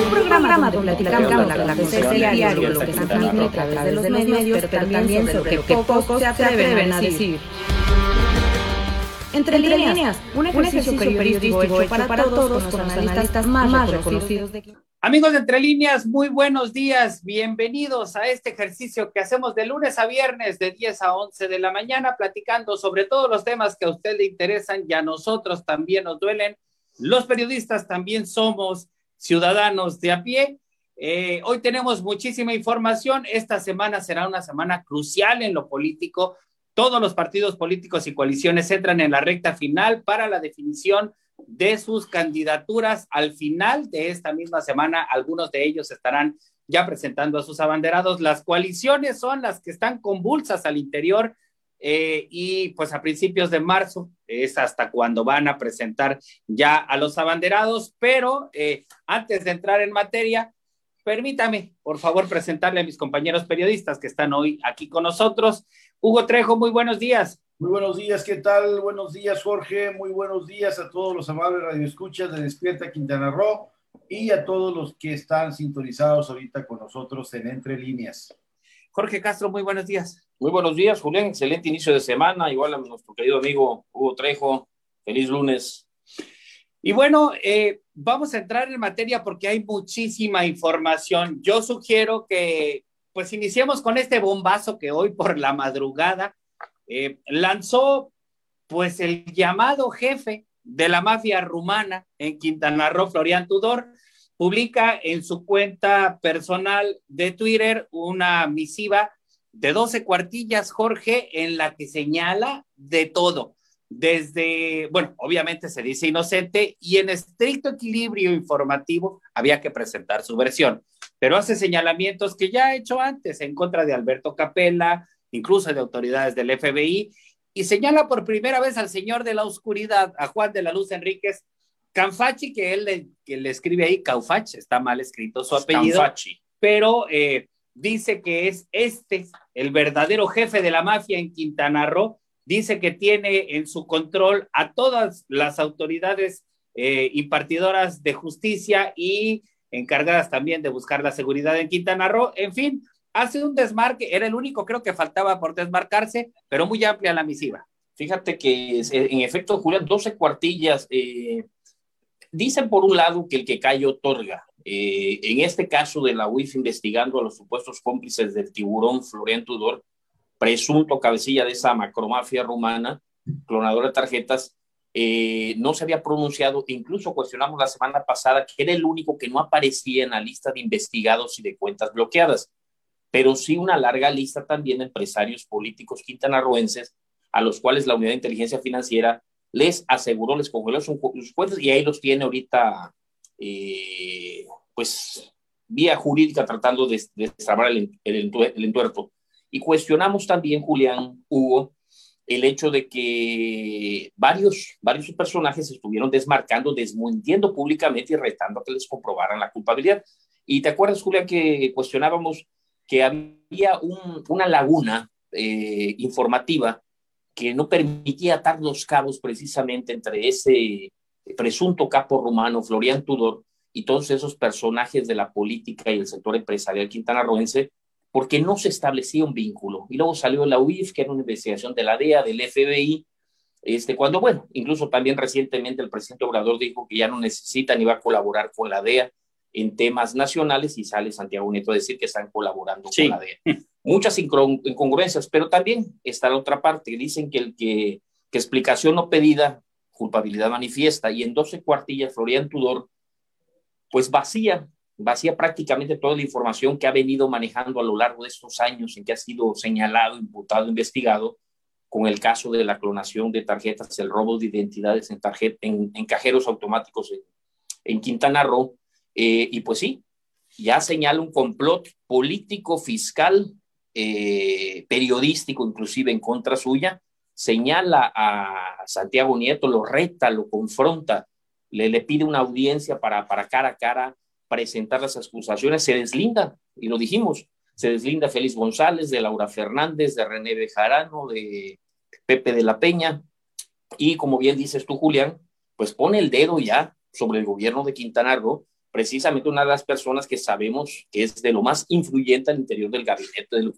Un programa donde platicamos la acontecer diario, lo que se transmite a través de los medios, pero también sobre lo que pocos se atreven a decir. Entre, líneas, un ejercicio, periodístico, hecho para, todos con los analistas más, reconocidos de Amigos de Entre Líneas, muy buenos días. Bienvenidos a este ejercicio que hacemos de lunes a viernes de 10 a 11 de la mañana, platicando sobre todos los temas que a usted le interesan y a nosotros también nos duelen. Los periodistas también somos ciudadanos de a pie. Eh, hoy tenemos muchísima información. Esta semana será una semana crucial en lo político todos los partidos políticos y coaliciones entran en la recta final para la definición de sus candidaturas. Al final de esta misma semana, algunos de ellos estarán ya presentando a sus abanderados. Las coaliciones son las que están convulsas al interior eh, y pues a principios de marzo es hasta cuando van a presentar ya a los abanderados. Pero eh, antes de entrar en materia, permítame, por favor, presentarle a mis compañeros periodistas que están hoy aquí con nosotros. Hugo Trejo, muy buenos días. Muy buenos días, ¿qué tal? Buenos días, Jorge. Muy buenos días a todos los amables radioescuchas de Despierta Quintana Roo y a todos los que están sintonizados ahorita con nosotros en Entre Líneas. Jorge Castro, muy buenos días. Muy buenos días, Julián. Excelente inicio de semana. Igual a nuestro querido amigo Hugo Trejo. Feliz lunes. Y bueno, eh, vamos a entrar en materia porque hay muchísima información. Yo sugiero que pues iniciemos con este bombazo que hoy por la madrugada eh, lanzó pues el llamado jefe de la mafia rumana en Quintana Roo, Florian Tudor, publica en su cuenta personal de Twitter una misiva de 12 cuartillas, Jorge, en la que señala de todo, desde, bueno, obviamente se dice inocente y en estricto equilibrio informativo había que presentar su versión. Pero hace señalamientos que ya ha hecho antes en contra de Alberto Capella, incluso de autoridades del FBI, y señala por primera vez al señor de la oscuridad, a Juan de la Luz Enríquez Canfachi, que él le, que le escribe ahí Caufach, está mal escrito su apellido, pero eh, dice que es este el verdadero jefe de la mafia en Quintana Roo, dice que tiene en su control a todas las autoridades eh, impartidoras de justicia y encargadas también de buscar la seguridad en Quintana Roo. En fin, hace un desmarque, era el único creo que faltaba por desmarcarse, pero muy amplia la misiva. Fíjate que en efecto, Julián, 12 cuartillas. Eh, dicen por un lado que el que cae otorga. Eh, en este caso de la UIF investigando a los supuestos cómplices del tiburón Florian Tudor, presunto cabecilla de esa macromafia rumana, clonadora de tarjetas, eh, no se había pronunciado, incluso cuestionamos la semana pasada que era el único que no aparecía en la lista de investigados y de cuentas bloqueadas, pero sí una larga lista también de empresarios políticos quintanarroenses a los cuales la Unidad de Inteligencia Financiera les aseguró, les congeló sus, cuentas y ahí los tiene ahorita, eh, pues, vía jurídica tratando de, destrabar el, el, el entuerto. Y cuestionamos también, Julián, Hugo, el hecho de que varios, varios personajes estuvieron desmarcando, desmintiendo públicamente y retando a que les comprobaran la culpabilidad. Y te acuerdas, Julia, que cuestionábamos que había una laguna eh, informativa que no permitía atar los cabos precisamente entre ese presunto capo romano, Florian Tudor, y todos esos personajes de la política y el sector empresarial quintanarroense porque no se establecía un vínculo. Y luego salió la UIF, que era una investigación de la DEA, del FBI, este, cuando, bueno, incluso también recientemente el presidente Obrador dijo que ya no necesita ni va a colaborar con la DEA en temas nacionales y sale Santiago Nieto a decir que están colaborando con la DEA. Muchas incongruencias, pero también está la otra parte. Dicen que el que, que explicación no pedida, culpabilidad manifiesta, y en 12 cuartillas Florian Tudor, pues vacía vacía prácticamente toda la información que ha venido manejando a lo largo de estos años en que ha sido señalado, imputado, investigado con el caso de la clonación de tarjetas, el robo de identidades en, tarjeta, en, cajeros automáticos en, Quintana Roo. Eh, y pues sí, ya señala un complot político, fiscal, eh, periodístico, inclusive en contra suya, señala a Santiago Nieto, lo reta, lo confronta, le, le pide una audiencia para, para cara a cara presentar las acusaciones, se deslinda, y lo dijimos, se deslinda Félix González, de Laura Fernández, de René Bejarano, de Pepe de la Peña, y como bien dices tú, Julián, pues pone el dedo ya sobre el gobierno de Quintana Roo precisamente una de las personas que sabemos que es de lo más influyente al interior del gabinete del,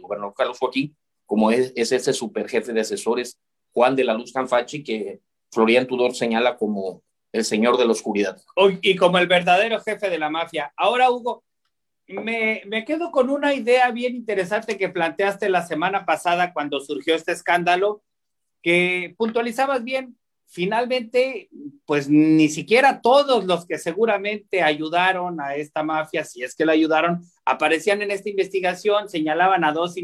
gobernador Carlos Joaquín, como es, es ese superjefe de asesores, Juan de la Luz Canfachi, que Florian Tudor señala como el señor de la oscuridad. Y como el verdadero jefe de la mafia. Ahora, Hugo, me, me, quedo con una idea bien interesante que planteaste la semana pasada cuando surgió este escándalo, que puntualizabas bien finalmente, pues ni siquiera todos los que seguramente ayudaron a esta mafia, si es que la ayudaron, aparecían en esta investigación, señalaban a dos,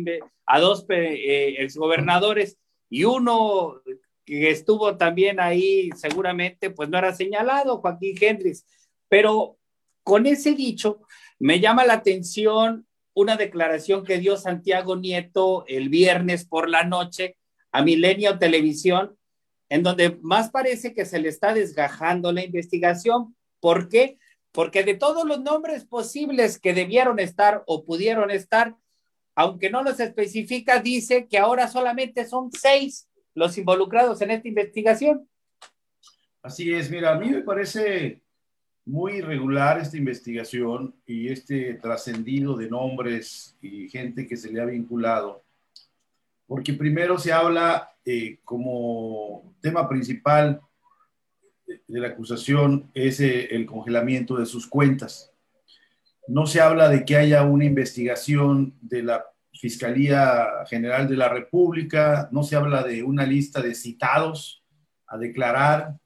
a dos eh, exgobernadores y uno que estuvo también ahí seguramente, pues no era señalado, Joaquín Hendrix. Pero con ese dicho, me llama la atención una declaración que dio Santiago Nieto el viernes por la noche a Milenio Televisión, en donde más parece que se le está desgajando la investigación. ¿Por qué? Porque de todos los nombres posibles que debieron estar o pudieron estar, aunque no los especifica, dice que ahora solamente son seis los involucrados en esta investigación. Así es, mira, a mí me parece muy irregular esta investigación y este trascendido de nombres y gente que se le ha vinculado porque primero se habla eh, como tema principal de la acusación es eh, el congelamiento de sus cuentas. No se habla de que haya una investigación de la Fiscalía General de la República, no se habla de una lista de citados a declarar,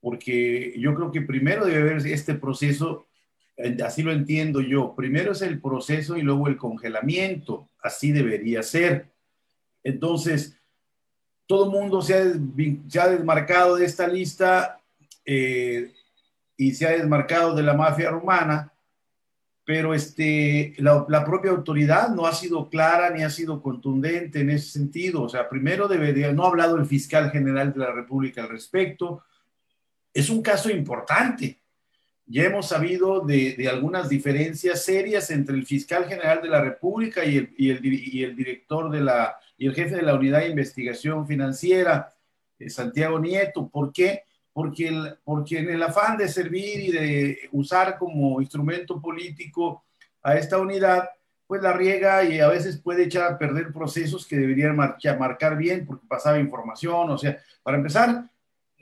porque yo creo que primero debe haber este proceso, así lo entiendo yo, primero es el proceso y luego el congelamiento, así debería ser entonces, todo mundo se ha, desmarcado de esta lista eh, y se ha desmarcado de la mafia rumana, pero este, la, la, propia autoridad no ha sido clara ni ha sido contundente en ese sentido. O sea, primero debería, no ha hablado el fiscal general de la República al respecto. Es un caso importante ya hemos sabido de, algunas diferencias serias entre el fiscal general de la República y el, y el, director de la, y el jefe de la unidad de investigación financiera, eh, Santiago Nieto. ¿Por qué? Porque, porque en el afán de servir y de usar como instrumento político a esta unidad, pues la riega y a veces puede echar a perder procesos que deberían marcar bien porque pasaba información. O sea, para empezar,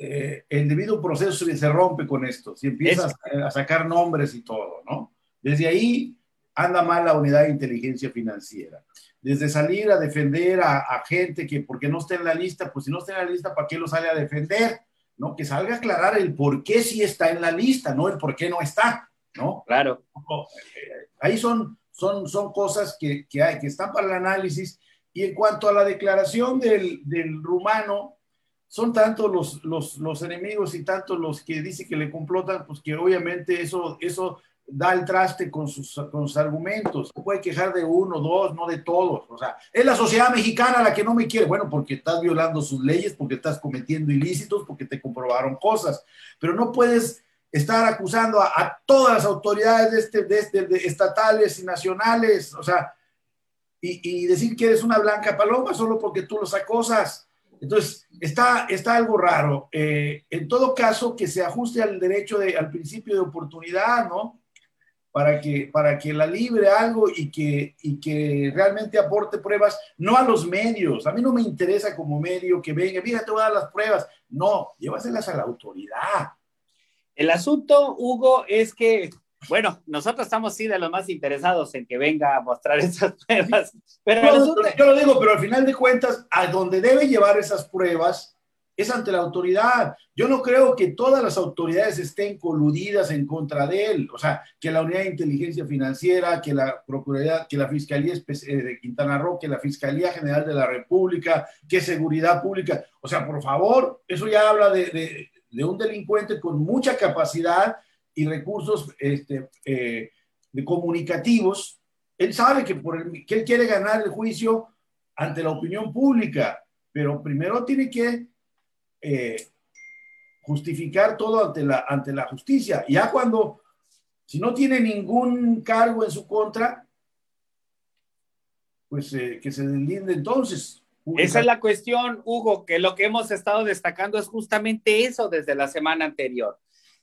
eh, el debido proceso se rompe con esto, si empiezas a sacar nombres y todo, ¿no? Desde ahí anda mal la unidad de inteligencia financiera. Desde salir a defender a, gente que porque no está en la lista, pues si no está en la lista, ¿para qué lo sale a defender? ¿No? Que salga a aclarar el por qué sí está en la lista, no el por qué no está, ¿no? Claro. Eh, ahí son, son, son cosas que, que, hay, que están para el análisis. Y en cuanto a la declaración del, del rumano, son tanto los, los, los, enemigos y tanto los que dicen que le complotan, pues que obviamente eso, eso da el traste con sus, con sus argumentos. Se puede quejar de uno, dos, no de todos. O sea, es la sociedad mexicana la que no me quiere. Bueno, porque estás violando sus leyes, porque estás cometiendo ilícitos, porque te comprobaron cosas. Pero no puedes estar acusando a, todas las autoridades de este, de este, estatales y nacionales, o sea, y, y decir que eres una blanca paloma solo porque tú los acosas. Entonces, está, está algo raro. Eh, en todo caso, que se ajuste al derecho, de, al principio de oportunidad, ¿no? Para que, para que la libre algo y que, y que realmente aporte pruebas, no a los medios. A mí no me interesa como medio que venga, mira, te voy a dar las pruebas. No, llévaselas a la autoridad. El asunto, Hugo, es que bueno, nosotros estamos sí de los más interesados en que venga a mostrar esas pruebas. Pero yo lo digo, pero al final de cuentas, a donde debe llevar esas pruebas es ante la autoridad. Yo no creo que todas las autoridades estén coludidas en contra de él. O sea, que la Unidad de Inteligencia Financiera, que la Procuraduría, que la Fiscalía eh, de Quintana Roo, que la Fiscalía General de la República, que Seguridad Pública. O sea, por favor, eso ya habla de, de un delincuente con mucha capacidad y recursos este, eh, comunicativos, él sabe que, por el, que él quiere ganar el juicio ante la opinión pública, pero primero tiene que eh, justificar todo ante la, ante la justicia. Ya cuando, si no tiene ningún cargo en su contra, pues eh, que se deslinde entonces. Esa es la cuestión, Hugo, que lo que hemos estado destacando es justamente eso desde la semana anterior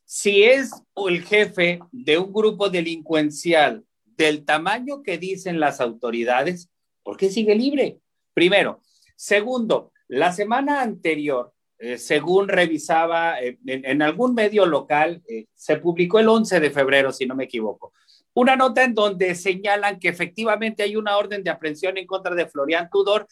si es el jefe de un grupo delincuencial del tamaño que dicen las autoridades, ¿por qué sigue libre? Primero. Segundo, la semana anterior, eh, según revisaba eh, en, algún medio local, eh, se publicó el 11 de febrero, si no me equivoco, una nota en donde señalan que efectivamente hay una orden de aprehensión en contra de Florian Tudor,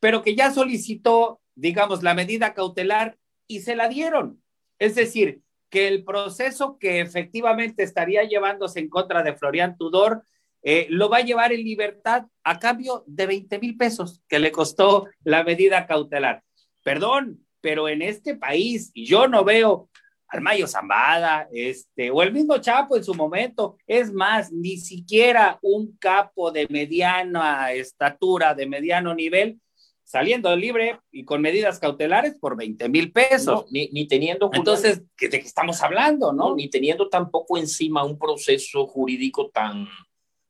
pero que ya solicitó, digamos, la medida cautelar y se la dieron. Es decir, que el proceso que efectivamente estaría llevándose en contra de Florian Tudor eh, lo va a llevar en libertad a cambio de 20 mil pesos que le costó la medida cautelar. Perdón, pero en este país yo no veo al Mayo Zambada, este, o el mismo Chapo en su momento, es más, ni siquiera un capo de mediana estatura, de mediano nivel, saliendo libre y con medidas cautelares por 20 mil pesos. ni, ni, teniendo. Entonces, ¿de qué estamos hablando, no? Ni teniendo tampoco encima un proceso jurídico tan,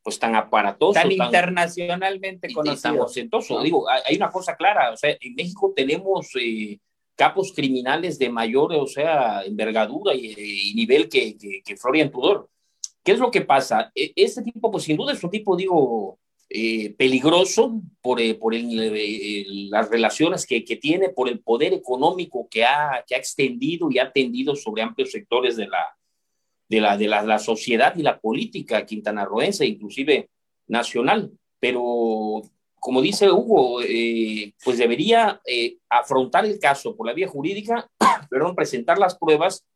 pues tan aparatoso. Tan, internacionalmente conocido. Tan Digo, hay una cosa clara, o sea, en México tenemos eh, capos criminales de mayor, o sea, envergadura y, nivel que, que, que Florian Tudor. ¿Qué es lo que pasa? E, este tipo, pues sin duda es un tipo, digo, eh, peligroso por, eh, por las relaciones que, que, tiene, por el poder económico que ha, que ha extendido y ha tendido sobre amplios sectores de la, de la, de la, sociedad y la política quintanarroense, inclusive nacional. Pero, como dice Hugo, eh, pues debería afrontar el caso por la vía jurídica, perdón, presentar las pruebas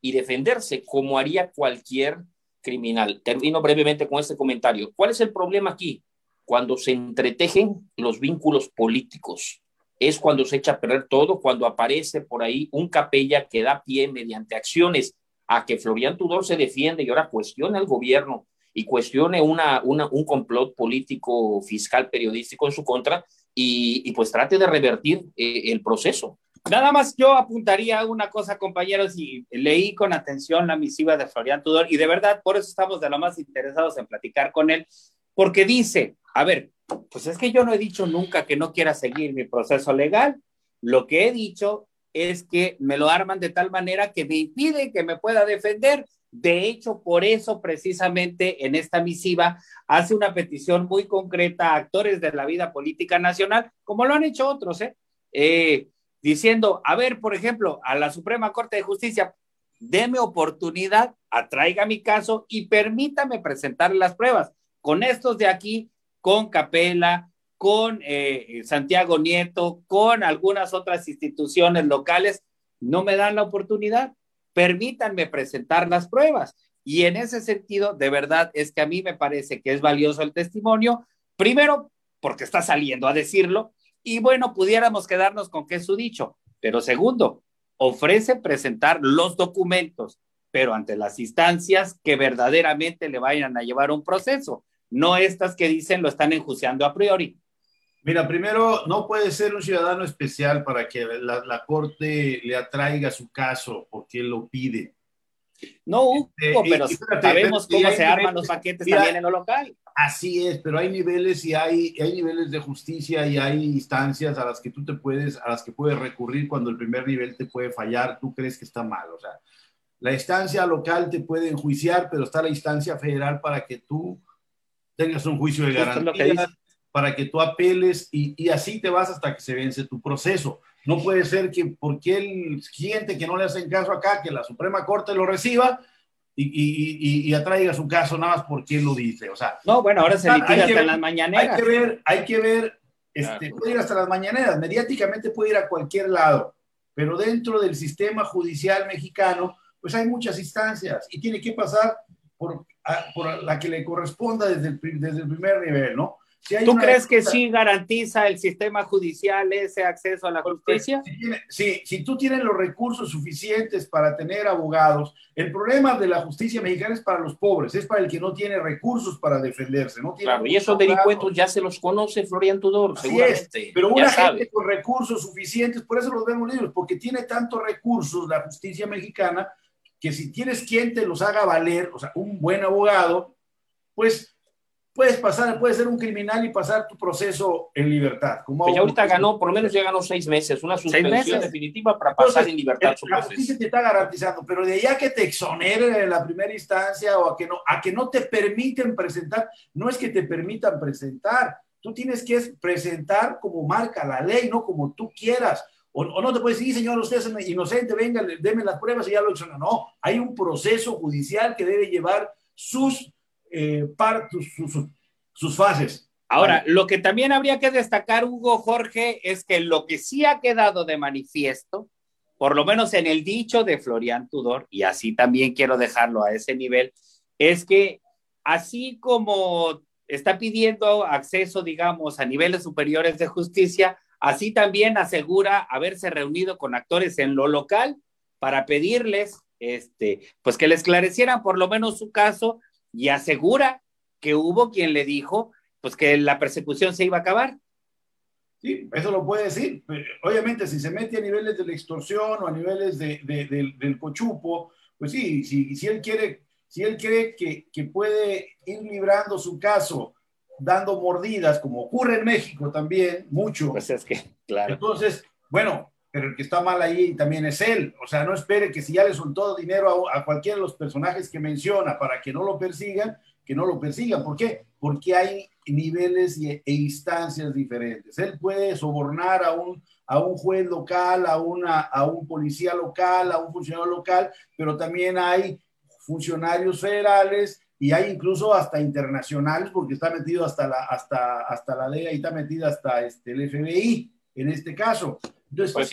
y defenderse como haría cualquier criminal. Termino brevemente con este comentario. ¿Cuál es el problema aquí? Cuando se entretejen los vínculos políticos. Es cuando se echa a perder todo, cuando aparece por ahí un capella que da pie mediante acciones a que Florian Tudor se defiende y ahora cuestione al gobierno y cuestione una, un complot político, fiscal, periodístico en su contra y, pues trate de revertir eh, el proceso. Nada más yo apuntaría una cosa, compañeros, y leí con atención la misiva de Florian Tudor y de verdad por eso estamos de lo más interesados en platicar con él, porque dice, a ver, pues es que yo no he dicho nunca que no quiera seguir mi proceso legal. Lo que he dicho es que me lo arman de tal manera que me impide que me pueda defender. De hecho, por eso precisamente en esta misiva hace una petición muy concreta a actores de la vida política nacional, como lo han hecho otros, ¿eh? Eh, diciendo, a ver, por ejemplo, a la Suprema Corte de Justicia, deme oportunidad, atraiga mi caso y permítame presentar las pruebas. Con estos de aquí con Capela, con eh, Santiago Nieto, con algunas otras instituciones locales, no me dan la oportunidad. Permítanme presentar las pruebas. Y en ese sentido, de verdad, es que a mí me parece que es valioso el testimonio, primero, porque está saliendo a decirlo, y bueno, pudiéramos quedarnos con que es su dicho, pero segundo, ofrece presentar los documentos, pero ante las instancias que verdaderamente le vayan a llevar un proceso no estas que dicen lo están enjuiciando a priori. Mira, primero, no puede ser un ciudadano especial para que la, Corte le atraiga su caso porque él lo pide. No, este, pero sabemos cómo se arman los paquetes también en lo local. Así es, pero hay niveles y hay, hay niveles de justicia y hay instancias a las que tú te puedes, a las que puedes recurrir cuando el primer nivel te puede fallar, tú crees que está mal. O sea, la instancia local te puede enjuiciar, pero está la instancia federal para que tú tengas un juicio de garantía para que tú apeles y, y, así te vas hasta que se vence tu proceso. No puede ser que porque el cliente que no le hacen caso acá, que la Suprema Corte lo reciba y, y, y atraiga su caso nada más porque él lo dice. O sea, no, bueno, ahora se litiga hasta las mañaneras. Hay que ver, hay que ver, este, puede ir hasta las mañaneras, mediáticamente puede ir a cualquier lado, pero dentro del sistema judicial mexicano, pues hay muchas instancias y tiene que pasar por por la que le corresponda desde el, desde el primer nivel, ¿no? ¿Tú crees que sí garantiza el sistema judicial ese acceso a la justicia? Sí, si tú tienes los recursos suficientes para tener abogados, el problema de la justicia mexicana es para los pobres, es para el que no tiene recursos para defenderse. ¿no? claro, y esos delincuentes ya se los conoce Florian Tudor, seguramente. pero una gente con recursos suficientes, por eso los vemos libres, porque tiene tantos recursos la justicia mexicana que si tienes quien te los haga valer, o sea, un buen abogado, pues puedes pasar, puedes ser un criminal y pasar tu proceso en libertad. Como pues ahorita ganó, por lo menos ya ganó seis meses, una suspensión definitiva para pasar en libertad su La justicia te está garantizando, pero de allá que te exoneren en la primera instancia o a que no, a que no te permiten presentar, no es que te permitan presentar, tú tienes que presentar como marca la ley, no como tú quieras. O, no te puedes decir, señor, usted es inocente, venga, deme las pruebas y ya lo exoneran. No, hay un proceso judicial que debe llevar sus eh, sus, sus, fases. Ahora, lo que también habría que destacar, Hugo Jorge, es que lo que sí ha quedado de manifiesto, por lo menos en el dicho de Florian Tudor, y así también quiero dejarlo a ese nivel, es que así como está pidiendo acceso, digamos, a niveles superiores de justicia, así también asegura haberse reunido con actores en lo local para pedirles, este, pues que le esclarecieran por lo menos su caso y asegura que hubo quien le dijo pues que la persecución se iba a acabar. Sí, eso lo puede decir. Obviamente, si se mete a niveles de la extorsión o a niveles de, del, cochupo, pues sí, si, él quiere, si él cree que, que puede ir librando su caso dando mordidas, como ocurre en México también, mucho. Pues es que, claro. Entonces, bueno, pero el que está mal ahí también es él. O sea, no espere que si ya le soltó dinero a, cualquiera de los personajes que menciona para que no lo persigan, que no lo persigan. ¿Por qué? Porque hay niveles e instancias diferentes. Él puede sobornar a un, a un juez local, a, una, a un policía local, a un funcionario local, pero también hay funcionarios federales y hay incluso hasta internacionales, porque está metido hasta la, hasta, hasta la DEA y está metido hasta este, el FBI en este caso. Entonces, pues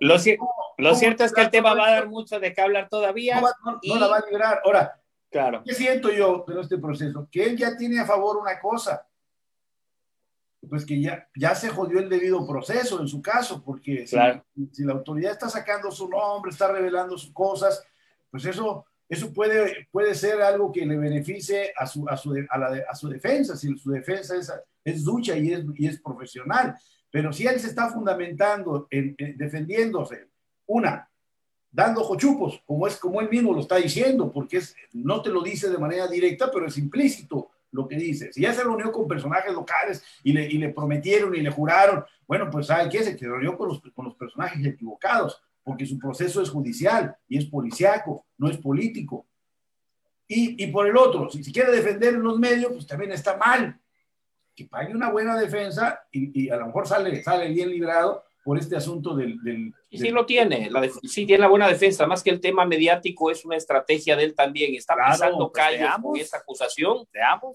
lo, cierto es que el tema va a dar mucho de qué hablar todavía. No, la va a librar. Ahora, claro. ¿qué siento yo en este proceso? Que él ya tiene a favor una cosa. Pues que ya, ya se jodió el debido proceso en su caso, porque si, si, la autoridad está sacando su nombre, está revelando sus cosas, pues eso, eso puede, puede ser algo que le beneficie a su, a su, a su defensa, si su defensa es, es ducha y es, y es profesional. Pero si él se está fundamentando en, defendiéndose, una, dando jochupos, como es como él mismo lo está diciendo, porque no te lo dice de manera directa, pero es implícito lo que dice. Si ya se reunió con personajes locales y le, y le prometieron y le juraron, bueno, pues ¿sabe qué? Se reunió con los, con los personajes equivocados, porque su proceso es judicial y es policiaco, no es político. Y, y por el otro, si, si quiere defender en los medios, pues también está mal, que pague una buena defensa y, a lo mejor sale, sale bien librado por este asunto del... del, sí, lo tiene, la sí tiene la buena defensa, más que el tema mediático es una estrategia de él también, está pisando pues, calles con esta acusación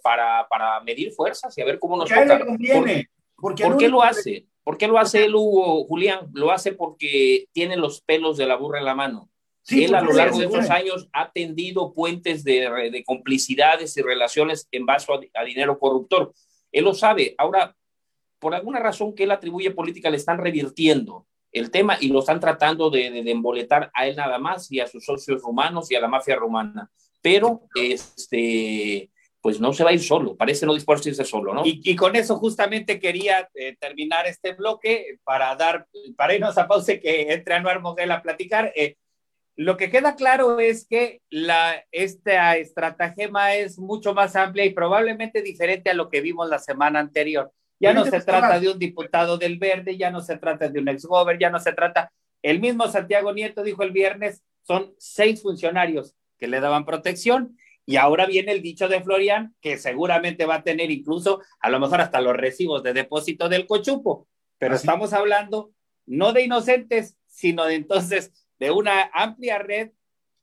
para, para medir fuerzas y a ver cómo nos toca. Conviene, ¿Por, ¿por qué lo hace? ¿Por qué lo hace él, Hugo, Julián? Lo hace porque tiene los pelos de la burra en la mano. Sí, él a lo largo de estos años ha tendido puentes de, de, complicidades y relaciones en base a dinero corruptor. Él lo sabe. Ahora, por alguna razón que él atribuye política, le están revirtiendo el tema y lo están tratando de, de, emboletar a él nada más y a sus socios rumanos y a la mafia rumana. Pero, este, pues no se va a ir solo, parece no dispuesto a irse solo, ¿no? Y, con eso justamente quería eh, terminar este bloque para dar, para irnos a pausa que entre Anuar Moguel a platicar. Eh, lo que queda claro es que la, esta estratagema es mucho más amplia y probablemente diferente a lo que vimos la semana anterior. Ya no se trata de un diputado del Verde, ya no se trata de un exgover, ya no se trata. El mismo Santiago Nieto dijo el viernes, son seis funcionarios que le daban protección y ahora viene el dicho de Florian, que seguramente va a tener incluso, a lo mejor hasta los recibos de depósito del cochupo. Pero estamos hablando no de inocentes, sino de entonces de una amplia red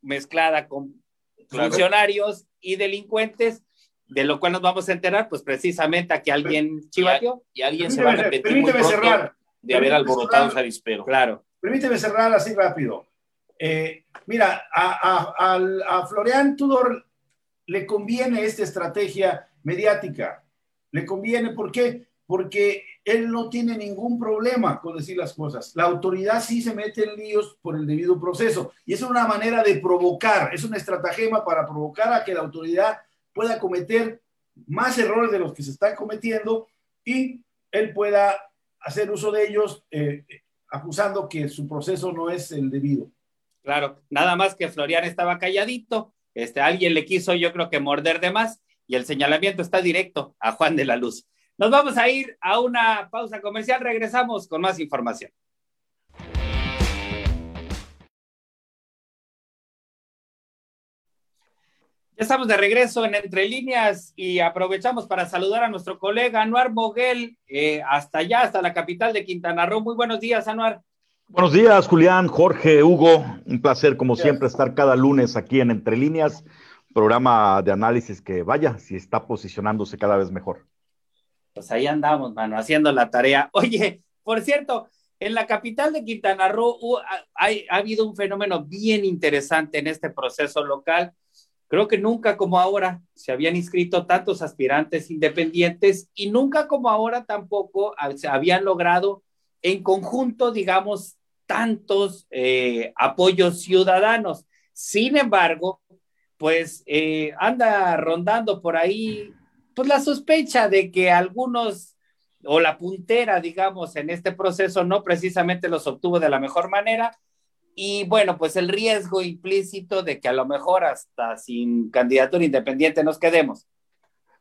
mezclada con funcionarios y delincuentes, de lo cual nos vamos a enterar, pues precisamente a que alguien chivateó y alguien se va a repetir muy cerrar, de haber alborotado ese avispero. Claro. Permíteme cerrar así rápido. Eh, mira, a, a, a Florian Tudor le conviene esta estrategia mediática. Le conviene, ¿por qué? Porque él no tiene ningún problema con decir las cosas. La autoridad sí se mete en líos por el debido proceso. Y es una manera de provocar, es una estratagema para provocar a que la autoridad pueda cometer más errores de los que se están cometiendo y él pueda hacer uso de ellos eh, acusando que su proceso no es el debido. Claro, nada más que Florian estaba calladito, este, alguien le quiso yo creo que morder de más y el señalamiento está directo a Juan de la Luz. Nos vamos a ir a una pausa comercial, regresamos con más información. Ya estamos de regreso en Entre Líneas y aprovechamos para saludar a nuestro colega Anuar Moguel, eh, hasta allá, hasta la capital de Quintana Roo. Muy buenos días, Anuar. Buenos días, Julián, Jorge, Hugo. Un placer, como siempre, estar cada lunes aquí en Entre Líneas, programa de análisis que vaya, si está posicionándose cada vez mejor. Pues ahí andamos, mano, haciendo la tarea. Oye, por cierto, en la capital de Quintana Roo ha, ha habido un fenómeno bien interesante en este proceso local Creo que nunca como ahora se habían inscrito tantos aspirantes independientes y nunca como ahora tampoco se habían logrado en conjunto, digamos, tantos eh, apoyos ciudadanos. Sin embargo, pues eh, anda rondando por ahí pues la sospecha de que algunos o la puntera, digamos, en este proceso no precisamente los obtuvo de la mejor manera y bueno, pues el riesgo implícito de que a lo mejor hasta sin candidatura independiente nos quedemos.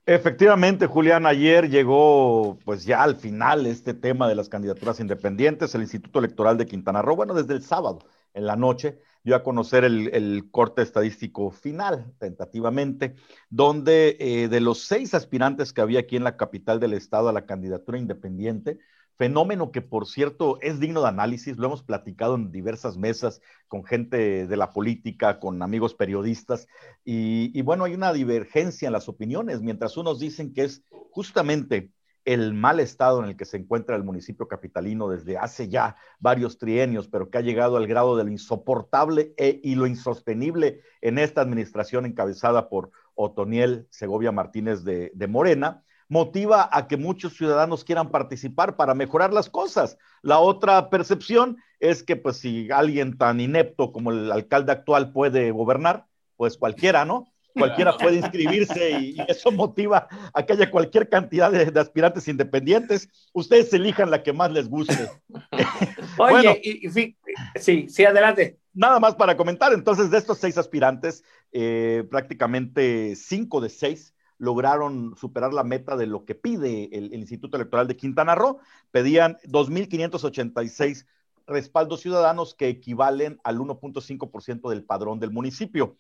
Efectivamente, Julián, ayer llegó pues ya al final este tema de las candidaturas independientes. El Instituto Electoral de Quintana Roo, bueno, desde el sábado en la noche, dio a conocer el, corte estadístico final, tentativamente, donde eh, de los seis aspirantes que había aquí en la capital del estado a la candidatura independiente, fenómeno que por cierto es digno de análisis, lo hemos platicado en diversas mesas con gente de la política, con amigos periodistas, y, bueno, hay una divergencia en las opiniones, mientras unos dicen que es justamente el mal estado en el que se encuentra el municipio capitalino desde hace ya varios trienios, pero que ha llegado al grado de lo insoportable e, y lo insostenible en esta administración encabezada por Otoniel Segovia Martínez de Morena, motiva a que muchos ciudadanos quieran participar para mejorar las cosas. La otra percepción es que pues si alguien tan inepto como el alcalde actual puede gobernar, pues cualquiera, ¿no? Cualquiera puede inscribirse y, eso motiva a que haya cualquier cantidad de, aspirantes independientes. Ustedes elijan la que más les guste. Oye, y, sí, sí, adelante. Nada más para comentar, entonces de estos seis aspirantes, eh, prácticamente cinco de seis lograron superar la meta de lo que pide el, Instituto Electoral de Quintana Roo. Pedían 2.586 respaldos ciudadanos que equivalen al 1.5% del padrón del municipio.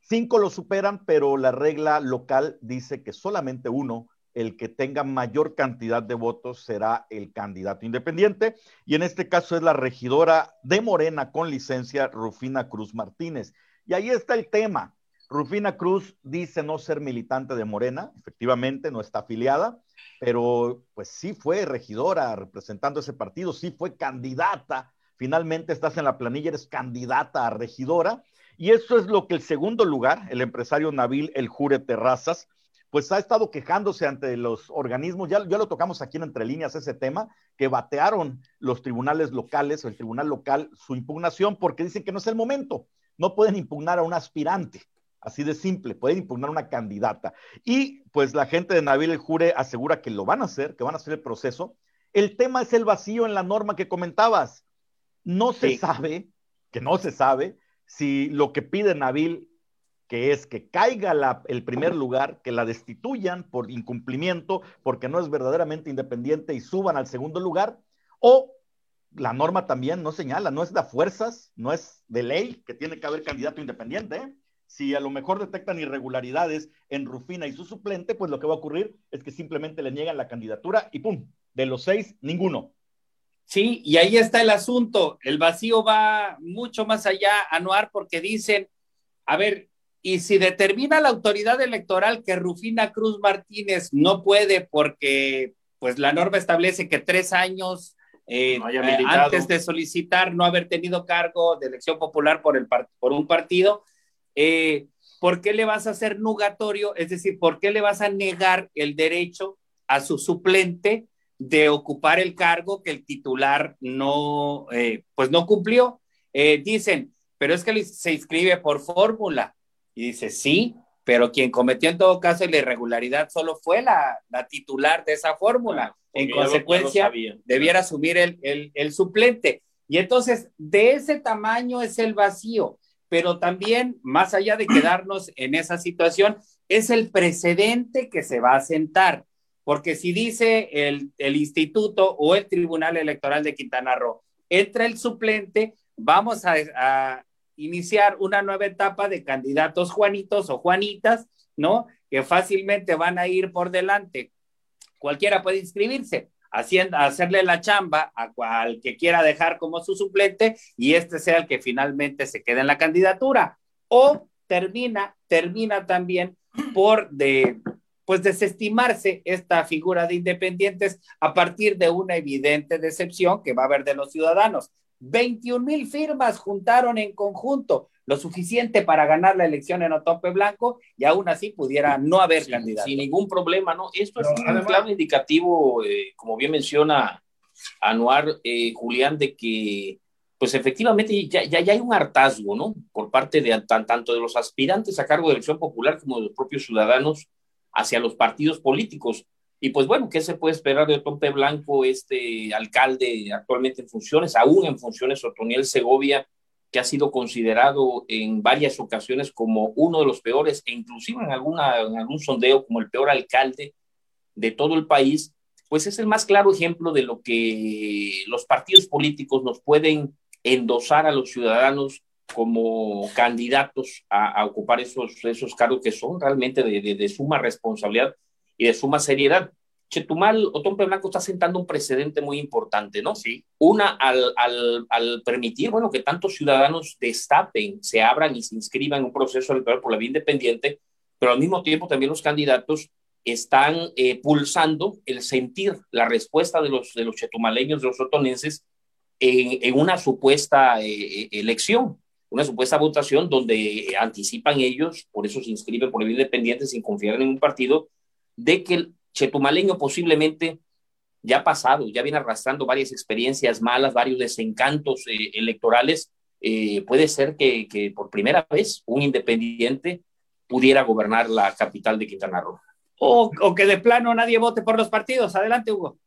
Cinco lo superan, pero la regla local dice que solamente uno, el que tenga mayor cantidad de votos, será el candidato independiente. Y en este caso es la regidora de Morena con licencia, Rufina Cruz Martínez. Y ahí está el tema. Rufina Cruz dice no ser militante de Morena, efectivamente no está afiliada, pero pues sí fue regidora representando ese partido, sí fue candidata, finalmente estás en la planilla, eres candidata a regidora, y eso es lo que el segundo lugar, el empresario Nabil El Jure Terrazas, pues ha estado quejándose ante los organismos, ya, ya lo tocamos aquí en Entre Líneas ese tema, que batearon los tribunales locales o el tribunal local su impugnación porque dicen que no es el momento, no pueden impugnar a un aspirante Así de simple, pueden impugnar una candidata. Y pues la gente de Nabil el Jure asegura que lo van a hacer, que van a hacer el proceso. El tema es el vacío en la norma que comentabas. No se sabe, que no se sabe, si lo que pide Nabil, que es que caiga el primer lugar, que la destituyan por incumplimiento, porque no es verdaderamente independiente y suban al segundo lugar, o la norma también no señala, no es de fuerzas, no es de ley que tiene que haber candidato independiente. ¿eh? Si a lo mejor detectan irregularidades en Rufina y su suplente, pues lo que va a ocurrir es que simplemente le niegan la candidatura y ¡pum! De los seis, ninguno. Sí, y ahí está el asunto. El vacío va mucho más allá, Anuar, porque dicen, a ver, y si determina la autoridad electoral que Rufina Cruz Martínez no puede porque pues la norma establece que tres años eh, eh, antes de solicitar no haber tenido cargo de elección popular por, el, por un partido, eh, ¿por qué le vas a hacer nugatorio? Es decir, ¿por qué le vas a negar el derecho a su suplente de ocupar el cargo que el titular no, eh, pues no cumplió? Eh, dicen, pero es que se inscribe por fórmula. Y dice, sí, pero quien cometió en todo caso la irregularidad solo fue la, titular de esa fórmula. en consecuencia, debiera asumir el, el suplente. Y entonces, de ese tamaño es el vacío pero también, más allá de quedarnos en esa situación, es el precedente que se va a sentar, porque si dice el, instituto o el Tribunal Electoral de Quintana Roo, entra el suplente, vamos a iniciar una nueva etapa de candidatos Juanitos o Juanitas, ¿no? Que fácilmente van a ir por delante. Cualquiera puede inscribirse, haciendo, hacerle la chamba a al que quiera dejar como su suplente y este sea el que finalmente se quede en la candidatura. O termina, termina también por de, pues desestimarse esta figura de independientes a partir de una evidente decepción que va a haber de los ciudadanos. 21 mil firmas juntaron en conjunto, lo suficiente para ganar la elección en Otope Blanco y aún así pudiera no haber sí, candidato. Sin ningún problema, ¿no? Esto Pero es un claro indicativo, eh, como bien menciona Anuar, eh, Julián, de que pues efectivamente ya, ya, ya, hay un hartazgo, ¿no? Por parte de tan, tanto de los aspirantes a cargo de elección popular como de los propios ciudadanos hacia los partidos políticos. Y pues bueno, ¿qué se puede esperar de Tompe Blanco, este alcalde actualmente en funciones, aún en funciones, Otoniel Segovia, que ha sido considerado en varias ocasiones como uno de los peores, e inclusive en, alguna, algún sondeo como el peor alcalde de todo el país, pues es el más claro ejemplo de lo que los partidos políticos nos pueden endosar a los ciudadanos como candidatos a, a ocupar esos, esos cargos que son realmente de, de, de suma responsabilidad y de suma seriedad. Chetumal o Tompe Blanco está sentando un precedente muy importante, ¿no? Sí. Una, al, al, al, permitir, bueno, que tantos ciudadanos destapen, se abran y se inscriban en un proceso electoral por la vía independiente, pero al mismo tiempo también los candidatos están eh, pulsando el sentir la respuesta de los, de los chetumaleños, de los otonenses, en, en una supuesta eh, elección, una supuesta votación donde anticipan ellos, por eso se inscriben por la vía independiente sin confiar en ningún partido, de que el chetumaleño posiblemente ya ha pasado, ya viene arrastrando varias experiencias malas, varios desencantos eh, electorales. Eh, puede ser que, que, por primera vez un independiente pudiera gobernar la capital de Quintana Roo. O, o, que de plano nadie vote por los partidos. Adelante, Hugo.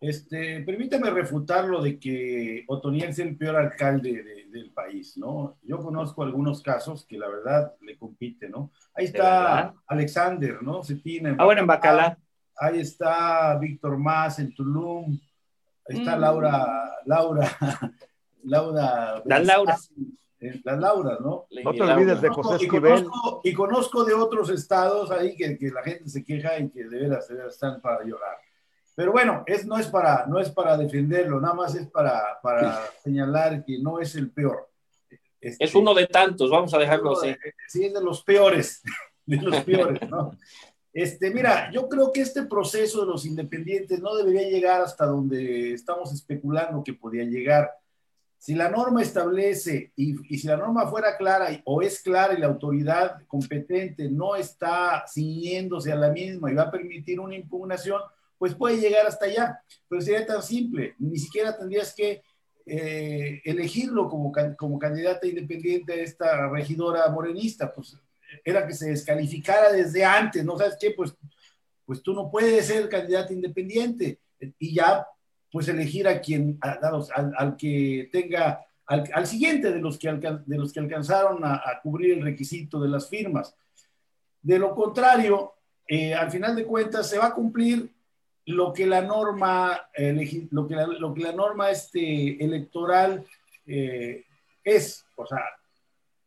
Este, permítame refutar lo de que Otoniel es el peor alcalde de, del país, ¿no? Yo conozco algunos casos que la verdad le compite, ¿no? Ahí está Alexander, ¿no? Cetina. Ah, bueno, en Bacalá. Ahí está Víctor Más en Tulum. Ahí está mm. Laura, Laura, Laura. Las Lauras. Las Lauras, ¿no? No te olvides de José Esquivel. Y conozco, y conozco de otros estados ahí que, que, la gente se queja y que de veras, de veras están para llorar. Pero bueno, es, no, es para, no es para defenderlo, nada más es para, para señalar que no es el peor. Este, es uno de tantos, vamos a dejarlo así. Sí, es de los peores, de los peores, ¿no? Este, mira, yo creo que este proceso de los independientes no debería llegar hasta donde estamos especulando que podía llegar. Si la norma establece y, si la norma fuera clara o es clara y la autoridad competente no está ciñéndose a la misma y va a permitir una impugnación, pues puede llegar hasta allá. Pero sería tan simple, ni siquiera tendrías que eh, elegirlo como, como candidata independiente a esta regidora morenista, pues era que se descalificara desde antes, ¿no sabes qué? Pues, pues tú no puedes ser candidata independiente y ya pues elegir a quien, al, que tenga, al, siguiente de los que, alcan, de los que alcanzaron a, cubrir el requisito de las firmas. De lo contrario, eh, al final de cuentas se va a cumplir lo que la norma, eh, lo, que lo que la norma este, electoral eh, es, o sea,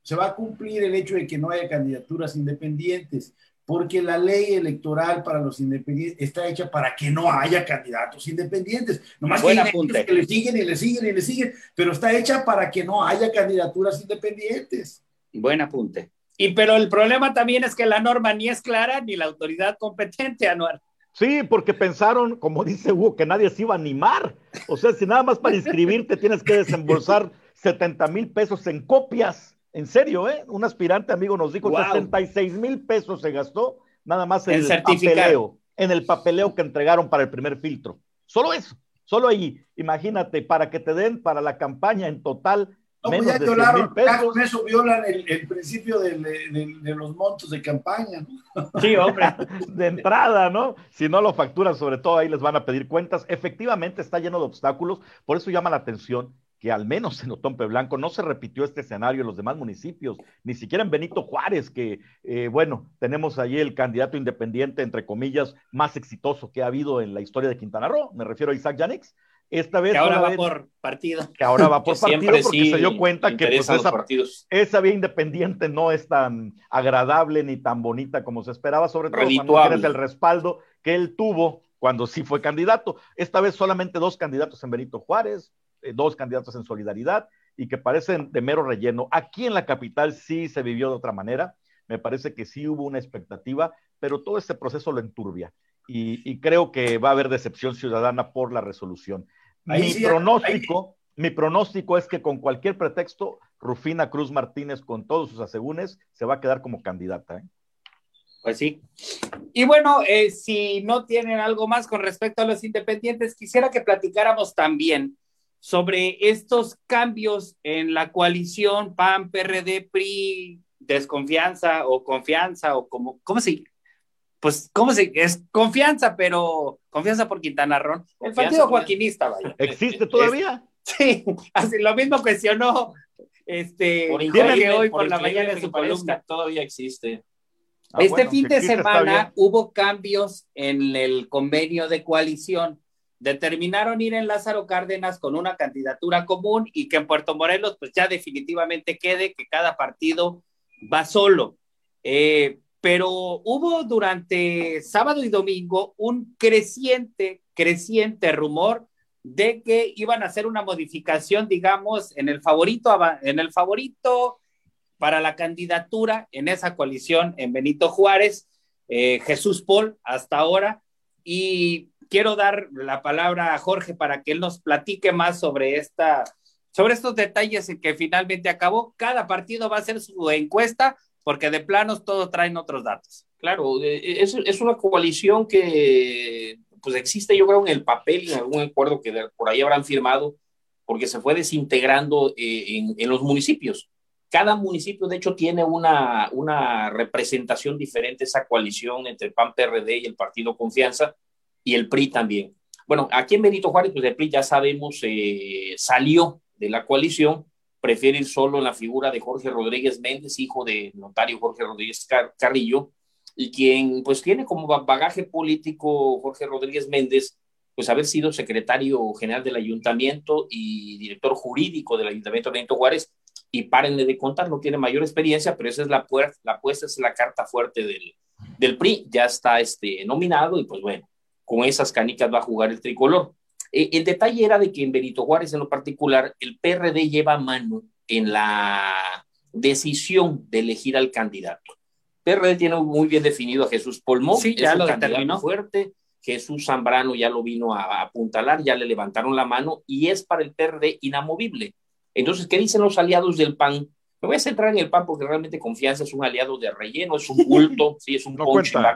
se va a cumplir el hecho de que no haya candidaturas independientes, porque la ley electoral para los independientes está hecha para que no haya candidatos independientes. Nomás Buen que, le siguen y le siguen y le siguen, pero está hecha para que no haya candidaturas independientes. Buen apunte. Y pero el problema también es que la norma ni es clara ni la autoridad competente, Anual. Sí, porque pensaron, como dice Hugo, que nadie se iba a animar. O sea, si nada más para inscribirte tienes que desembolsar 70 mil pesos en copias. En serio, ¿eh? Un aspirante amigo nos dijo wow. 66 mil pesos se gastó nada más en, el papeleo, en el papeleo que entregaron para el primer filtro. Solo eso, solo ahí. Imagínate, para que te den para la campaña en total no, pues ya, violaron, ya con eso violan el, el principio de, de, de, los montos de campaña. ¿no? Sí, hombre, de entrada, ¿no? Si no lo facturan, sobre todo ahí les van a pedir cuentas. Efectivamente está lleno de obstáculos, por eso llama la atención que al menos en Otompe Blanco no se repitió este escenario en los demás municipios, ni siquiera en Benito Juárez, que, eh, bueno, tenemos allí el candidato independiente, entre comillas, más exitoso que ha habido en la historia de Quintana Roo, me refiero a Isaac Yanix. Esta vez. Que ahora va por partido. Que ahora va por partido porque se dio cuenta que pues, esa, esa, vía independiente no es tan agradable ni tan bonita como se esperaba, sobre todo cuando tienes el respaldo que él tuvo cuando sí fue candidato. Esta vez solamente dos candidatos en Benito Juárez, dos candidatos en Solidaridad y que parecen de mero relleno. Aquí en la capital sí se vivió de otra manera. Me parece que sí hubo una expectativa, pero todo este proceso lo enturbia. Y, creo que va a haber decepción ciudadana por la resolución. mi pronóstico, mi pronóstico es que con cualquier pretexto, Rufina Cruz Martínez, con todos sus asegúnes, se va a quedar como candidata. ¿eh? Pues sí. Y bueno, eh, si no tienen algo más con respecto a los independientes, quisiera que platicáramos también sobre estos cambios en la coalición PAN, PRD, PRI, desconfianza o confianza o como, ¿cómo se? Pues, ¿cómo se? Es confianza, pero confianza por Quintana Roo. El partido joaquinista, vaya. ¿Existe todavía? sí, así lo mismo cuestionó este por que hoy por, la mañana en su columna. Todavía existe. Ah, este fin de semana hubo cambios en el convenio de coalición. Determinaron ir en Lázaro Cárdenas con una candidatura común y que en Puerto Morelos pues ya definitivamente quede que cada partido va solo. Eh, pero hubo durante sábado y domingo un creciente, creciente rumor de que iban a hacer una modificación, digamos, en el favorito, en el favorito para la candidatura en esa coalición en Benito Juárez, eh, Jesús Paul hasta ahora. Y quiero dar la palabra a Jorge para que él nos platique más sobre esta, sobre estos detalles en que finalmente acabó. Cada partido va a hacer su encuesta porque de planos todos traen otros datos. Claro, es, es una coalición que pues existe yo creo en el papel, en algún acuerdo que por ahí habrán firmado, porque se fue desintegrando eh, en, en, los municipios. Cada municipio, de hecho, tiene una, una representación diferente, esa coalición entre PAN-PRD y el Partido Confianza y el PRI también. Bueno, aquí en Benito Juárez, pues el PRI ya sabemos, eh, salió de la coalición, prefiere ir solo en la figura de Jorge Rodríguez Méndez, hijo del notario Jorge Rodríguez Carrillo, y quien pues tiene como bagaje político Jorge Rodríguez Méndez, pues haber sido secretario general del ayuntamiento y director jurídico del ayuntamiento de Benito Juárez, y párenle de contar, no tiene mayor experiencia, pero esa es la, puerta, la apuesta, es la carta fuerte del, del PRI, ya está este, nominado y pues bueno, con esas canicas va a jugar el tricolor. Eh, el detalle era de que en Benito Juárez en lo particular, el PRD lleva mano en la decisión de elegir al candidato. PRD tiene muy bien definido a Jesús Polmón, sí, ya lo determinó fuerte, Jesús Zambrano ya lo vino a apuntalar, ya le levantaron la mano y es para el PRD inamovible. Entonces, ¿qué dicen los aliados del PAN? Me voy a centrar en el PAN porque realmente confianza es un aliado de relleno, es un bulto, sí, es un no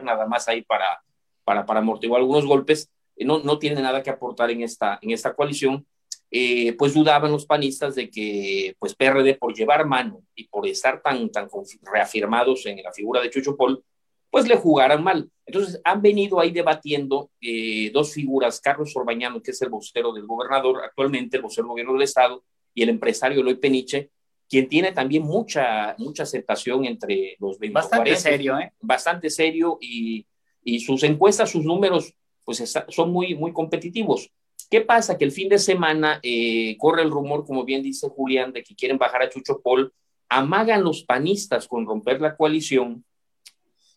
nada más ahí para, para, para amortiguar algunos golpes. Eh, no, no tiene nada que aportar en esta, en esta coalición. Eh, pues dudaban los panistas de que pues PRD por llevar mano y por estar tan, tan reafirmados en la figura de Chucho Paul, pues le jugaran mal. Entonces han venido ahí debatiendo eh, dos figuras, Carlos Orbañano, que es el vocero del gobernador actualmente, el vocero del gobierno del estado, y el empresario Eloy Peniche, quien tiene también mucha, mucha aceptación entre los Bastante serio, ¿eh? Bastante serio y, y sus encuestas, sus números, pues son muy, muy competitivos. ¿Qué pasa? Que el fin de semana eh, corre el rumor, como bien dice Julián, de que quieren bajar a Chucho Paul, amagan los panistas con romper la coalición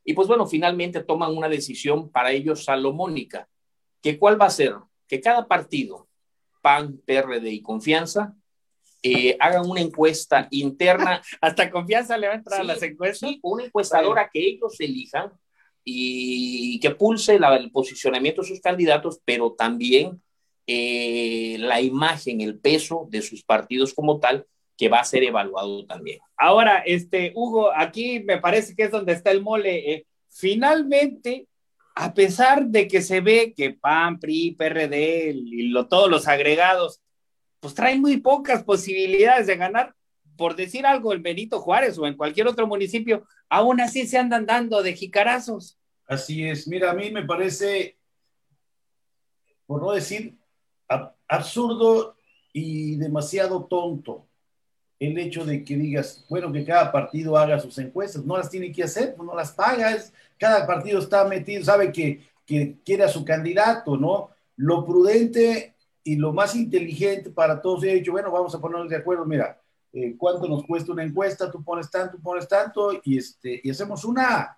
y pues bueno, finalmente toman una decisión para ellos salomónica, que cuál va a ser, que cada partido, PAN, PRD y Confianza, eh, hagan una encuesta interna. Hasta confianza le va a entrar a las encuestas. una encuestadora que ellos elijan y que pulse el posicionamiento de sus candidatos, pero también eh, la imagen, el peso de sus partidos como tal, que va a ser evaluado también. Ahora, este, Hugo, aquí me parece que es donde está el mole. Eh, finalmente, a pesar de que se ve que PAN, PRI, PRD y lo, todos los agregados pues traen muy pocas posibilidades de ganar, por decir algo, en Benito Juárez o en cualquier otro municipio, aún así se andan dando de jicarazos. Así es, mira, a mí me parece, por no decir absurdo, y demasiado tonto el hecho de que digas, bueno, que cada partido haga sus encuestas, no las tiene que hacer, pues no las pagas, cada partido está metido, sabe que, que quiere a su candidato, ¿no? Lo prudente y lo más inteligente para todos, he dicho, bueno, vamos a ponernos de acuerdo, mira, eh, cuánto nos cuesta una encuesta, tú pones tanto, tú pones tanto, y, este, y hacemos una.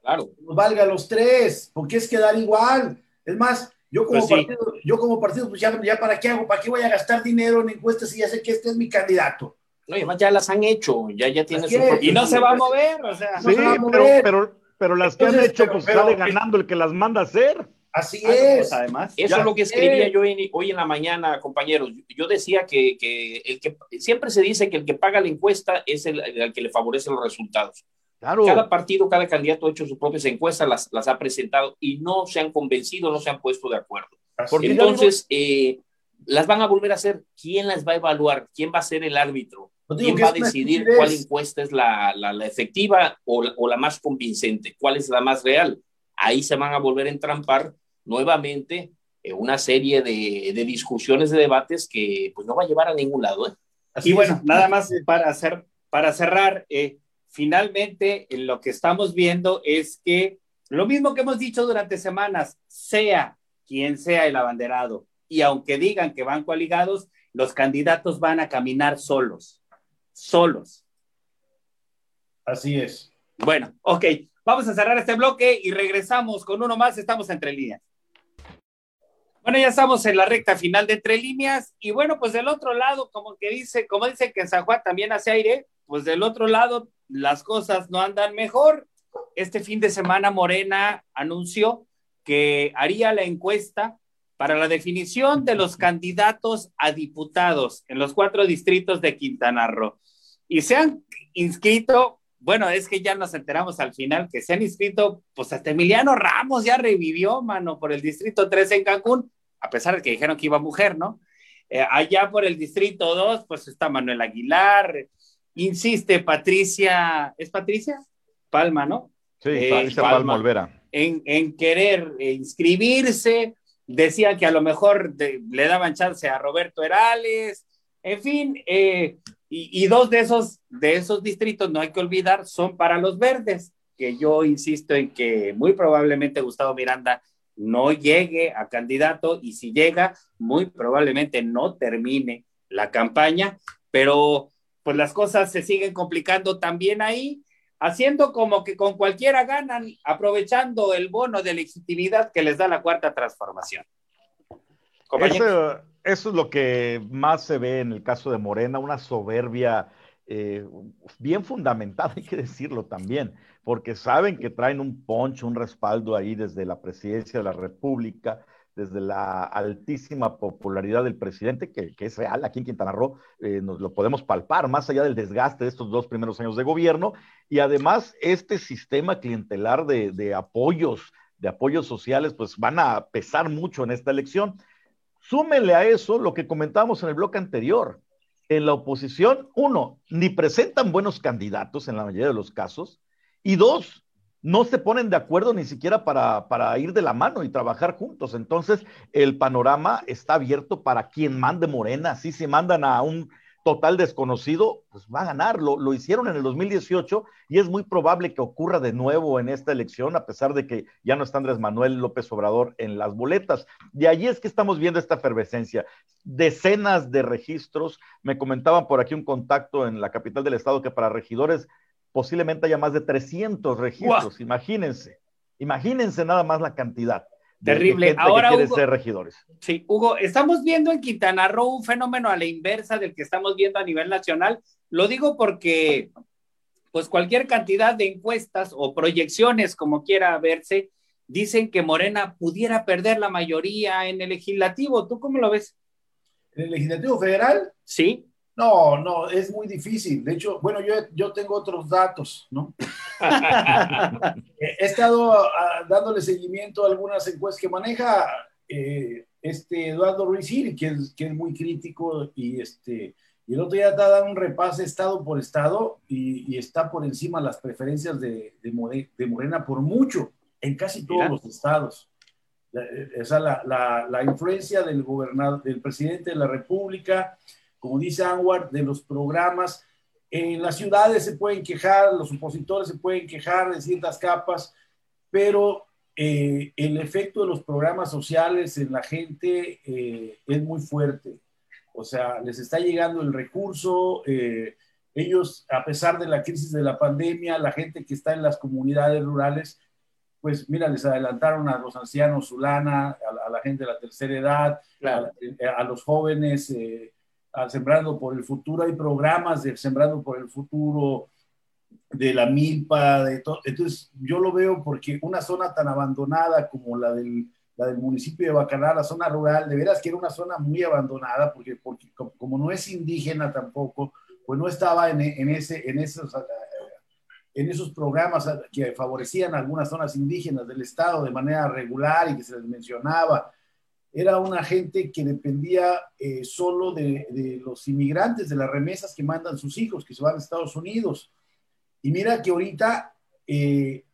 Claro. Nos valga los tres, porque es quedar igual. Es más, yo como, Pues sí. partido, yo como partido, pues ya, ya para qué hago, para qué voy a gastar dinero en encuestas si ya sé que este es mi candidato. No, y además ya las han hecho, ya, ya tiene su Y no se va a mover, o sea. No Sí, se va a pero, mover. pero, pero las que han Entonces, hecho, pero- pues pero- sale ganando el que las manda a hacer. Así Ah, no, es. pues, además. Eso Ya es lo que escribía yo en- hoy en la mañana, compañeros. Yo decía que, que el que siempre se dice que el que paga la encuesta es el, el que le favorece los resultados. Claro. Cada partido, cada candidato ha hecho sus propias encuestas, las, las ha presentado y no se han convencido, no se han puesto de acuerdo. Porque Entonces, eh, las van a volver a hacer. ¿Quién las va a evaluar? ¿Quién va a ser el árbitro? Digo ¿Quién va a decidir cuál encuesta es la, la- la efectiva o la, o la más convincente? ¿Cuál es la más real? Ahí se van a volver a entrampar nuevamente eh, una serie de, de discusiones, de debates que pues no va a llevar a ningún lado. ¿eh? Así Y bueno, es. nada más para, hacer, para cerrar, eh, finalmente eh, lo que estamos viendo es que lo mismo que hemos dicho durante semanas, sea quien sea el abanderado, y aunque digan que van coaligados, los candidatos van a caminar solos, solos. Así es. Bueno, ok, vamos a cerrar este bloque y regresamos con uno más, estamos entre líneas. Bueno, ya estamos en la recta final de entre líneas y bueno, pues del otro lado, como que dice, como dice que en San Juan también hace aire, pues del otro lado las cosas no andan mejor. Este fin de semana Morena anunció que haría la encuesta para la definición de los candidatos a diputados en los cuatro distritos de Quintana Roo. Y se han inscrito, bueno, es que ya nos enteramos al final que se han inscrito, pues hasta Emiliano Ramos ya revivió, mano, por el distrito 3 en Cancún, a pesar de que dijeron que iba mujer, ¿no? Eh, allá por el distrito 2, pues está Manuel Aguilar, insiste Patricia, ¿es Patricia? Palma, ¿no? Sí, Eh, Patricia Palma. Palma Olvera. en, en querer inscribirse, decían que a lo mejor de- le daban chance a Roberto Herales, en fin, eh, y, y dos de esos, de esos distritos, no hay que olvidar, son para los verdes, que yo insisto en que muy probablemente Gustavo Miranda no llegue a candidato y si llega, muy probablemente no termine la campaña, pero pues las cosas se siguen complicando también ahí haciendo como que con cualquiera ganan, aprovechando el bono de legitimidad que les da la cuarta transformación. Compañero. Eso, es lo que más se ve en el caso de Morena, una soberbia eh, bien fundamentada, hay que decirlo también, porque saben que traen un poncho, un respaldo ahí desde la presidencia de la República, desde la altísima popularidad del presidente, que, es real aquí en Quintana Roo, eh, nos lo podemos palpar, más allá del desgaste de estos dos primeros años de gobierno, y además este sistema clientelar de apoyos, de apoyos sociales, pues van a pesar mucho en esta elección. Súmenle a eso lo que comentábamos en el bloque anterior. En la oposición, uno, ni presentan buenos candidatos en la mayoría de los casos, y dos, no se ponen de acuerdo ni siquiera para, para ir de la mano y trabajar juntos. Entonces, el panorama está abierto para quien mande Morena. Si se mandan a un total desconocido, pues va a ganar. Lo, lo, hicieron en el 2018 y es muy probable que ocurra de nuevo en esta elección, a pesar de que ya no está Andrés Manuel López Obrador en las boletas. De allí es que estamos viendo esta efervescencia. Decenas de registros. Me comentaban por aquí un contacto en la capital del estado que para regidores posiblemente haya más de 300 registros. Wow. Imagínense, imagínense nada más la cantidad. Terrible. De gente Ahora, que quiere Hugo, ser regidores. Sí, Hugo, estamos viendo en Quintana Roo un fenómeno a la inversa del que estamos viendo a nivel nacional. Lo digo porque, pues, cualquier cantidad de encuestas o proyecciones, como quiera verse, dicen que Morena pudiera perder la mayoría en el legislativo. ¿Tú cómo lo ves? ¿En el legislativo federal? Sí. No, no, es muy difícil. De hecho, bueno, yo, yo tengo otros datos, ¿no? He estado uh, dándole seguimiento a algunas encuestas que maneja eh, este Eduardo Ruiz Gil, que es, que es muy crítico y este y el otro día está dando un repase estado por estado y, y está por encima las preferencias de, de, More, de, Morena por mucho en casi todos Mira. los estados. esa la, la, la, influencia del gobernador, del presidente de la República, como dice Anwar, de los programas. En las ciudades se pueden quejar, los opositores se pueden quejar de ciertas capas, pero eh, el efecto de los programas sociales en la gente eh, es muy fuerte. O sea, les está llegando el recurso. Eh, ellos, a pesar de la crisis de la pandemia, la gente que está en las comunidades rurales, pues mira, les adelantaron a los ancianos Zulana, a, la gente de la tercera edad, a, los jóvenes, al Sembrando por el Futuro. Hay programas de Sembrando por el Futuro, de la milpa, de todo. Entonces, yo lo veo porque una zona tan abandonada como la del, la del municipio de Bacalar, la zona rural, de veras que era una zona muy abandonada, porque, porque como no es indígena tampoco, pues no estaba en, en, ese, en, esos, en esos programas que favorecían algunas zonas indígenas del Estado de manera regular y que se les mencionaba. Era una gente que dependía eh, solo de, de los inmigrantes, de las remesas que mandan sus hijos, que se van a Estados Unidos y mira que ahorita eh,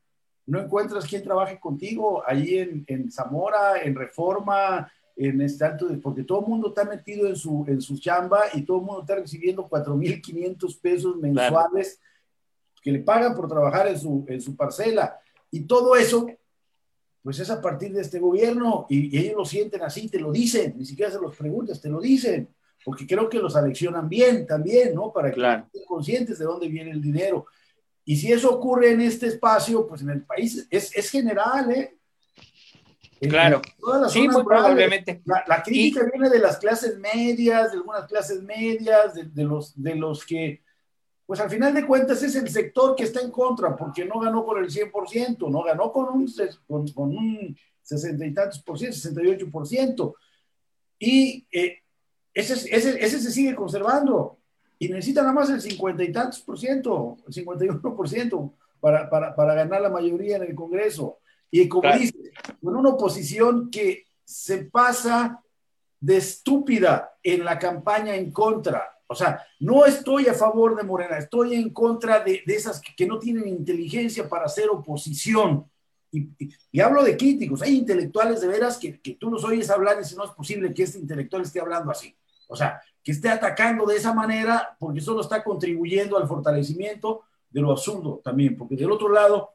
no encuentras quien trabaje contigo allí en, en Zamora, en Reforma, en este alto, porque todo el mundo está metido en su, en su chamba y todo el mundo está recibiendo 4.500 pesos mensuales que le pagan por trabajar en su, en su parcela. Y todo eso, pues es a partir de este gobierno y, ellos lo sienten así, te lo dicen, ni siquiera se los preguntas, te lo dicen, porque creo que los aleccionan bien también, ¿no? Para que estén conscientes de dónde viene el dinero. Y si eso ocurre en este espacio, pues en el país es, es general, ¿eh? Claro. sí, muy probablemente. La, crítica viene de las clases medias, de algunas clases medias, de, los, de los que, pues al final de cuentas es el sector que está en contra, porque no ganó con el 100%, no ganó con un, con, con un 60 y tantos por ciento, 68 por ciento. Y eh, ese, ese, ese se sigue conservando y necesita nada más el cincuenta y tantos por ciento, el 51 por ciento para, para, para, ganar la mayoría en el Congreso. Y como dice, con una oposición que se pasa de estúpida en la campaña en contra. O sea, no estoy a favor de Morena, estoy en contra de, de esas que, no tienen inteligencia para hacer oposición. Y, hablo de críticos, hay intelectuales de veras que, que tú los oyes hablar y si no es posible que este intelectual esté hablando así. O sea, que esté atacando de esa manera, porque solo está contribuyendo al fortalecimiento de lo absurdo también, porque del otro lado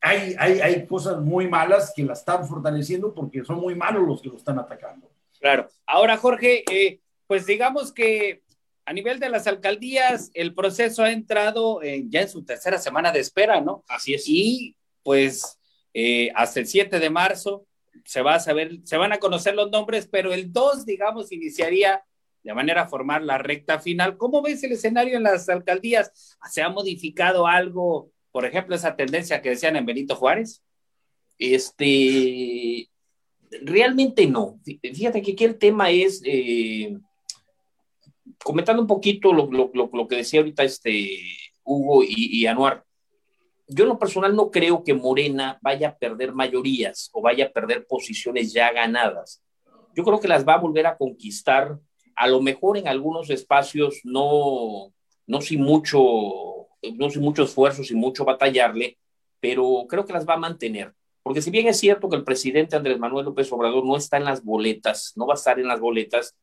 hay, hay, hay cosas muy malas que la están fortaleciendo porque son muy malos los que lo están atacando. Claro. Ahora, Jorge, eh, pues digamos que a nivel de las alcaldías, el proceso ha entrado ya en su tercera semana de espera, ¿no? Así es. Y pues eh, hasta el 7 de marzo se va a saber, se van a conocer los nombres, pero el 2, digamos, iniciaría de manera formal la recta final. ¿Cómo ves el escenario en las alcaldías? ¿Se ha modificado algo, por ejemplo, esa tendencia que decían en Benito Juárez? Este, realmente no. Fíjate que aquí el tema es, eh, comentando un poquito lo, lo, lo, que decía ahorita este Hugo y, y Anuar, yo en lo personal no creo que Morena vaya a perder mayorías o vaya a perder posiciones ya ganadas. Yo creo que las va a volver a conquistar a lo mejor en algunos espacios no, no sin mucho, no sin mucho esfuerzo, sin mucho batallarle, pero creo que las va a mantener. Porque si bien es cierto que el presidente Andrés Manuel López Obrador no está en las boletas, no va a estar en las boletas,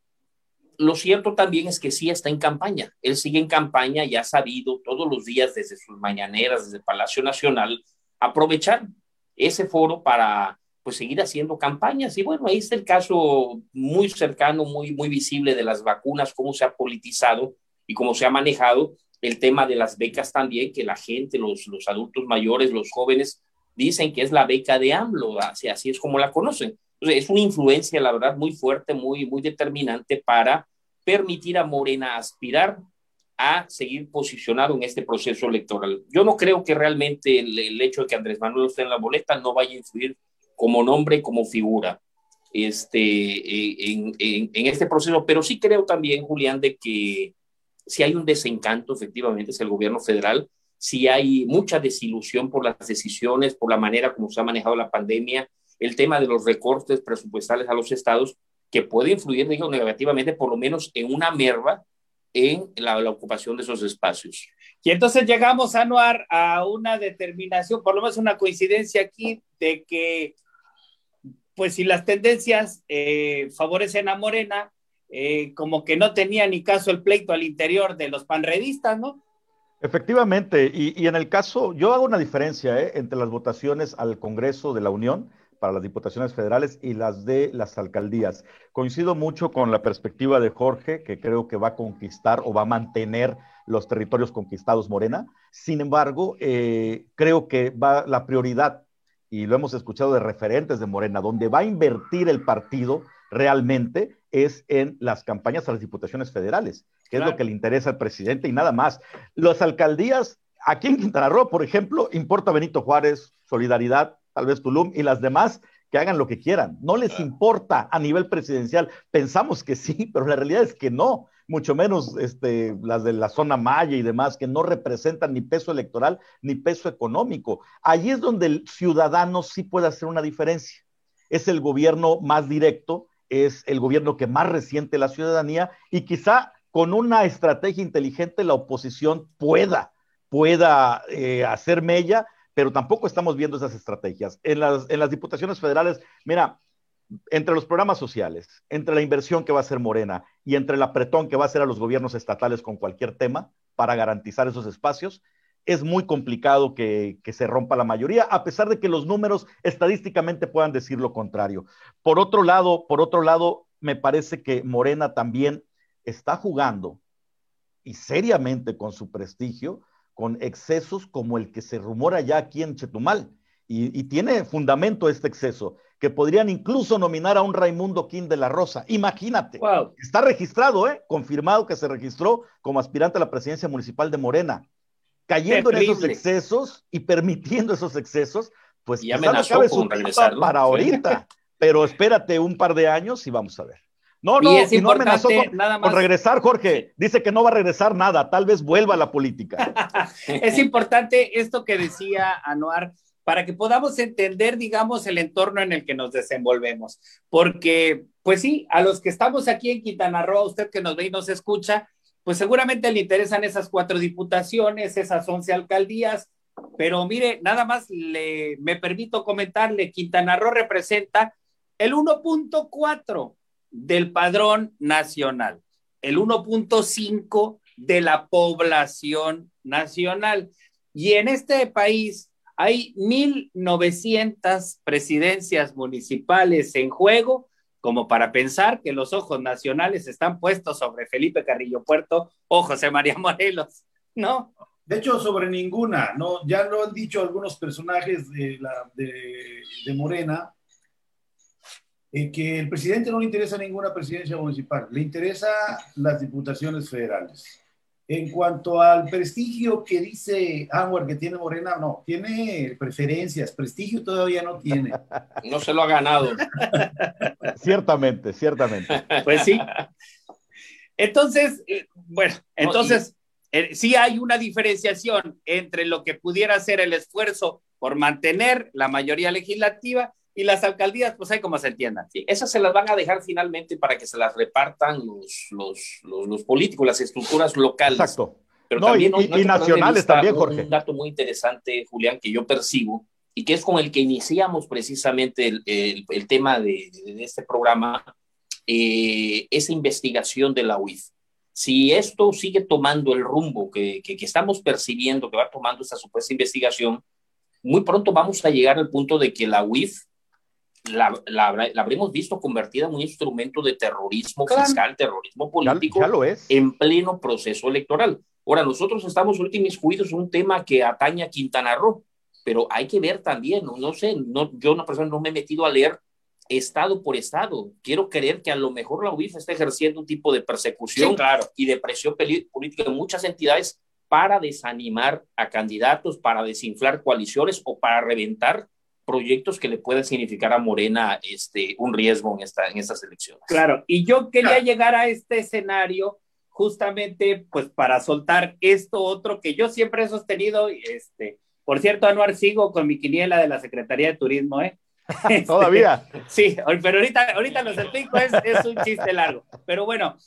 lo cierto también es que sí está en campaña. Él sigue en campaña y ha sabido todos los días desde sus mañaneras, desde Palacio Nacional, aprovechar ese foro para pues seguir haciendo campañas. Y bueno, ahí está el caso muy cercano, muy, muy visible de las vacunas, cómo se ha politizado y cómo se ha manejado el tema de las becas también, que la gente, los, los adultos mayores, los jóvenes, dicen que es la beca de AMLO, así es como la conocen. Es una influencia, la verdad, muy fuerte, muy, muy determinante para permitir a Morena aspirar a seguir posicionado en este proceso electoral. Yo no creo que realmente el, hecho de que Andrés Manuel esté en la boleta no vaya a influir como nombre, como figura este, eh, en, en, en, este proceso. Pero sí creo también, Julián, de que si hay un desencanto, efectivamente, es el gobierno federal, si hay mucha desilusión por las decisiones, por la manera como se ha manejado la pandemia, el tema de los recortes presupuestales a los estados, que puede influir digo, negativamente, por lo menos en una merva en la, la, ocupación de esos espacios. Y entonces llegamos, Anuar, a una determinación, por lo menos una coincidencia aquí, de que pues si las tendencias eh, favorecen a Morena, eh, como que no tenía ni caso el pleito al interior de los panredistas, ¿no? Efectivamente, y, en el caso, yo hago una diferencia ¿eh? entre las votaciones al Congreso de la Unión para las diputaciones federales y las de las alcaldías. Coincido mucho con la perspectiva de Jorge, que creo que va a conquistar o va a mantener los territorios conquistados Morena. Sin embargo, eh, creo que va la prioridad, y lo hemos escuchado de referentes de Morena, donde va a invertir el partido realmente es en las campañas a las diputaciones federales, que es lo que le interesa al presidente y nada más. Las alcaldías, aquí en Quintana Roo, por ejemplo, importa Benito Juárez, Solidaridad, tal vez Tulum y las demás que hagan lo que quieran. No les importa a nivel presidencial. Pensamos que sí, pero la realidad es que no. Mucho menos este, las de la zona Maya y demás, que no representan ni peso electoral ni peso económico. Allí es donde el ciudadano sí puede hacer una diferencia. Es el gobierno más directo, es el gobierno que más resiente la ciudadanía y quizá con una estrategia inteligente la oposición pueda, pueda eh, hacer mella, pero tampoco estamos viendo esas estrategias. En las, en las diputaciones federales, mira, entre los programas sociales, entre la inversión que va a hacer Morena y entre el apretón que va a hacer a los gobiernos estatales con cualquier tema para garantizar esos espacios, es muy complicado que, se rompa la mayoría, a pesar de que los números estadísticamente puedan decir lo contrario. Por otro lado, por otro lado, me parece que Morena también está jugando y seriamente con su prestigio, con excesos como el que se rumora ya aquí en Chetumal. Y, tiene fundamento este exceso, que podrían incluso nominar a un Raimundo King de la Rosa. Imagínate, está registrado, ¿eh? confirmado que se registró como aspirante a la presidencia municipal de Morena cayendo en esos excesos y permitiendo esos excesos, pues ya con regresar para ahorita, pero espérate un par de años y vamos a ver. No, no, y, no amenazó con, nada más. regresar, Jorge. Dice que no va a regresar nada, tal vez vuelva a la política. es importante esto que decía Anuar para que podamos entender, digamos, el entorno en el que nos desenvolvemos. Porque, pues sí, a los que estamos aquí en Quintana Roo, usted que nos ve y nos escucha, pues seguramente le interesan esas cuatro diputaciones, esas once alcaldías, pero mire, nada más le, me permito comentarle, Quintana Roo representa el 1.4 del padrón nacional, el 1.5 de la población nacional. Y en este país hay 1.900 presidencias municipales en juego como para pensar que los ojos nacionales están puestos sobre Felipe Carrillo Puerto o José María Morelos, ¿no? De hecho, sobre ninguna, ¿no? Ya lo han dicho algunos personajes de, de, Morena, eh, que el presidente no le interesa ninguna presidencia municipal, le interesa las diputaciones federales. En cuanto al prestigio que dice Anwar que tiene Morena, no, tiene preferencias, prestigio todavía no tiene. No se lo ha ganado. ciertamente, ciertamente. Pues sí. Entonces, eh, bueno, entonces eh, sí hay una diferenciación entre lo que pudiera ser el esfuerzo por mantener la mayoría legislativa y las alcaldías, pues hay como se entiendan. Sí, esas se las van a dejar finalmente para que se las repartan los, los, los, políticos, las estructuras locales. Exacto. Pero también, y, nacionales también, Jorge. Un dato muy interesante, Julián, que yo percibo y que es con el que iniciamos precisamente el, el, tema de, de, este programa, eh, esa investigación de la UIF. Si esto sigue tomando el rumbo que, que, que estamos percibiendo, que va tomando esta supuesta investigación, muy pronto vamos a llegar al punto de que la UIF la, la, habremos visto convertida en un instrumento de terrorismo fiscal, terrorismo político en pleno proceso electoral. Ahora, nosotros estamos últimos juicios un tema que atañe a Quintana Roo, pero hay que ver también, no, sé, no, yo una persona no me he metido a leer estado por estado. Quiero creer que a lo mejor la UIF está ejerciendo un tipo de persecución claro. y de presión política en muchas entidades para desanimar a candidatos, para desinflar coaliciones o para reventar proyectos que le pueden significar a Morena este, un riesgo en, esta, en estas elecciones. Claro, y yo quería llegar a este escenario justamente pues para soltar esto otro que yo siempre he sostenido, este, por cierto, Anuar, sigo con mi quiniela de la Secretaría de Turismo, ¿eh? Todavía. sí, pero ahorita, ahorita los explico, es, es un chiste largo. Pero bueno,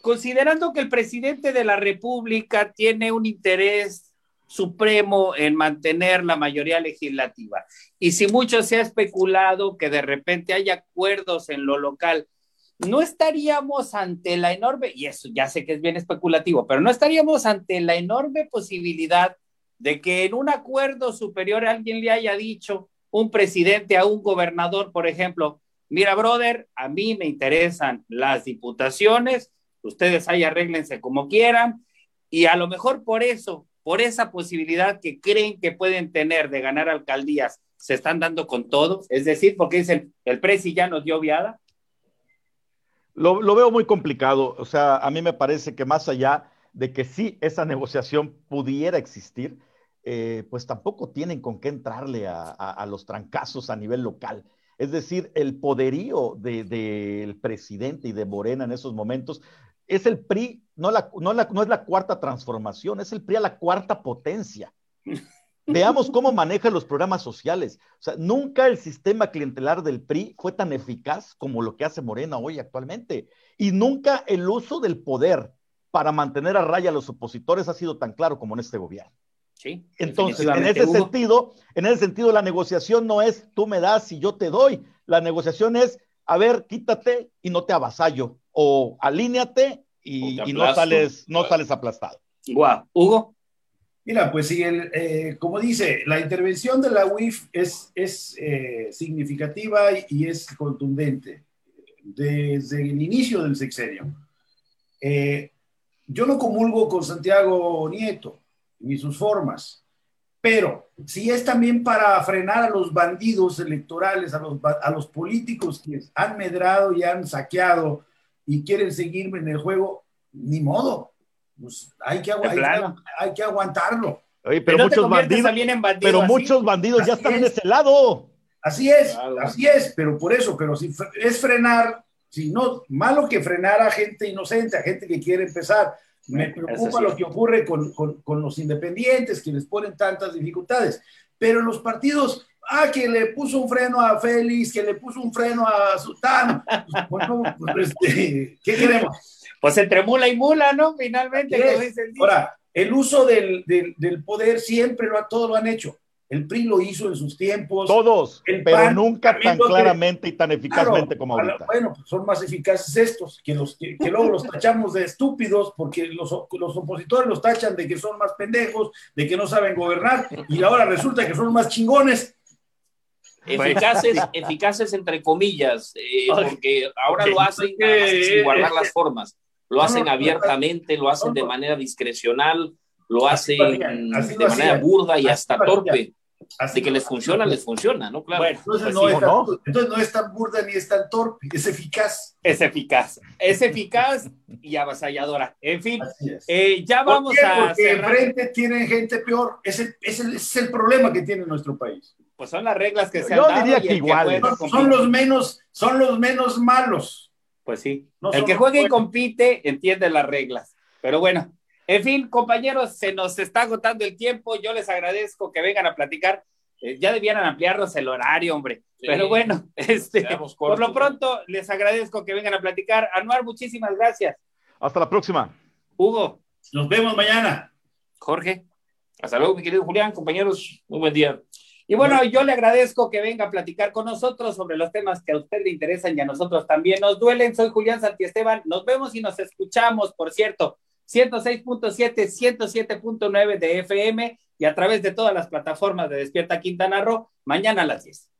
considerando que el presidente de la República tiene un interés supremo en mantener la mayoría legislativa. Y si mucho se ha especulado que de repente hay acuerdos en lo local, no estaríamos ante la enorme, y eso ya sé que es bien especulativo, pero no estaríamos ante la enorme posibilidad de que en un acuerdo superior alguien le haya dicho, un presidente a un gobernador, por ejemplo, mira, brother, a mí me interesan las diputaciones, ustedes ahí arréglense como quieran, y a lo mejor por eso, por esa posibilidad que creen que pueden tener de ganar alcaldías, se están dando con todo, es decir, porque dicen, el presi ya nos dio viada. Lo, veo muy complicado, o sea, a mí me parece que más allá de que sí esa negociación pudiera existir, eh, pues tampoco tienen con qué entrarle a, los trancazos a nivel local. Es decir, el poderío del presidente y de Morena en esos momentos es el PRI, no, la, no, no es la cuarta transformación, es el PRI a la cuarta potencia. Veamos cómo maneja los programas sociales. O sea, nunca el sistema clientelar del PRI fue tan eficaz como lo que hace Morena hoy actualmente. Y nunca el uso del poder para mantener a raya a los opositores ha sido tan claro como en este gobierno. Entonces, en ese sentido, en ese sentido, la negociación no es tú me das y yo te doy. La negociación es, a ver, quítate y no te avasallo. O alíñate y, no sales, no sales aplastado. Guau. Hugo. Mira, pues sí, el, eh, como dice, la intervención de la UIF es, es eh, significativa y, es contundente desde el inicio del sexenio. Eh, yo no comulgo con Santiago Nieto ni sus formas. Pero si es también para frenar a los bandidos electorales, a los, a los políticos que han medrado y han saqueado y quieren seguirme en el juego, ni modo. Pues hay, que, hay, que, aguantarlo. pero, muchos bandidos, pero muchos bandidos ya están en ese lado. Así es, así es, pero por eso, pero si es frenar, si no, malo que frenar a gente inocente, a gente que quiere empezar, me preocupa lo que ocurre con, con, los independientes, que les ponen tantas dificultades. Pero los partidos, ah, que le puso un freno a Félix, que le puso un freno a Sultán, pues, pues, este, ¿qué queremos? Pues entre mula y mula, ¿no? Finalmente. Ahora, el uso del, del, del, poder siempre lo, todo lo han hecho. El PRI lo hizo en sus tiempos. Todos, pero nunca tan claramente y tan eficazmente como ahorita. Bueno, pues son más eficaces estos, que, los, que, luego los tachamos de estúpidos, porque los, los, opositores los tachan de que son más pendejos, de que no saben gobernar, y ahora resulta que son más chingones. Eficaces, eficaces entre comillas, eh, porque ahora lo hacen sin guardar las formas, lo hacen abiertamente, lo hacen de manera discrecional, lo hacen de manera burda y hasta torpe. Así que les funciona, les funciona, ¿no? Claro. Bueno, entonces, no es tan, entonces, no es tan, burda ni es tan torpe, es eficaz. Es eficaz, es eficaz y avasalladora. En fin, eh, ya vamos a. Porque enfrente tienen gente peor. Es el, es, el, es el problema que tiene nuestro país. Pues son las reglas que se Yo han dado. Diría que igual. son, los menos, son los menos malos. Pues sí. el que juega y compite entiende las reglas. Pero bueno, en fin, compañeros, se nos está agotando el tiempo. Yo les agradezco que vengan a platicar. Eh, ya debieran ampliarnos el horario, hombre. Pero bueno, este, por lo pronto les agradezco que vengan a platicar. Anuar, muchísimas gracias. Hasta la próxima. Hugo. Nos vemos mañana. Jorge. Hasta luego, mi querido Julián, compañeros. Muy buen día. Y bueno, yo le agradezco que venga a platicar con nosotros sobre los temas que a usted le interesan y a nosotros también nos duelen. Soy Julián Santiesteban. Nos vemos y nos escuchamos, por cierto, 106.7, 107.9 de FM y a través de todas las plataformas de Despierta Quintana Roo, mañana a las 10.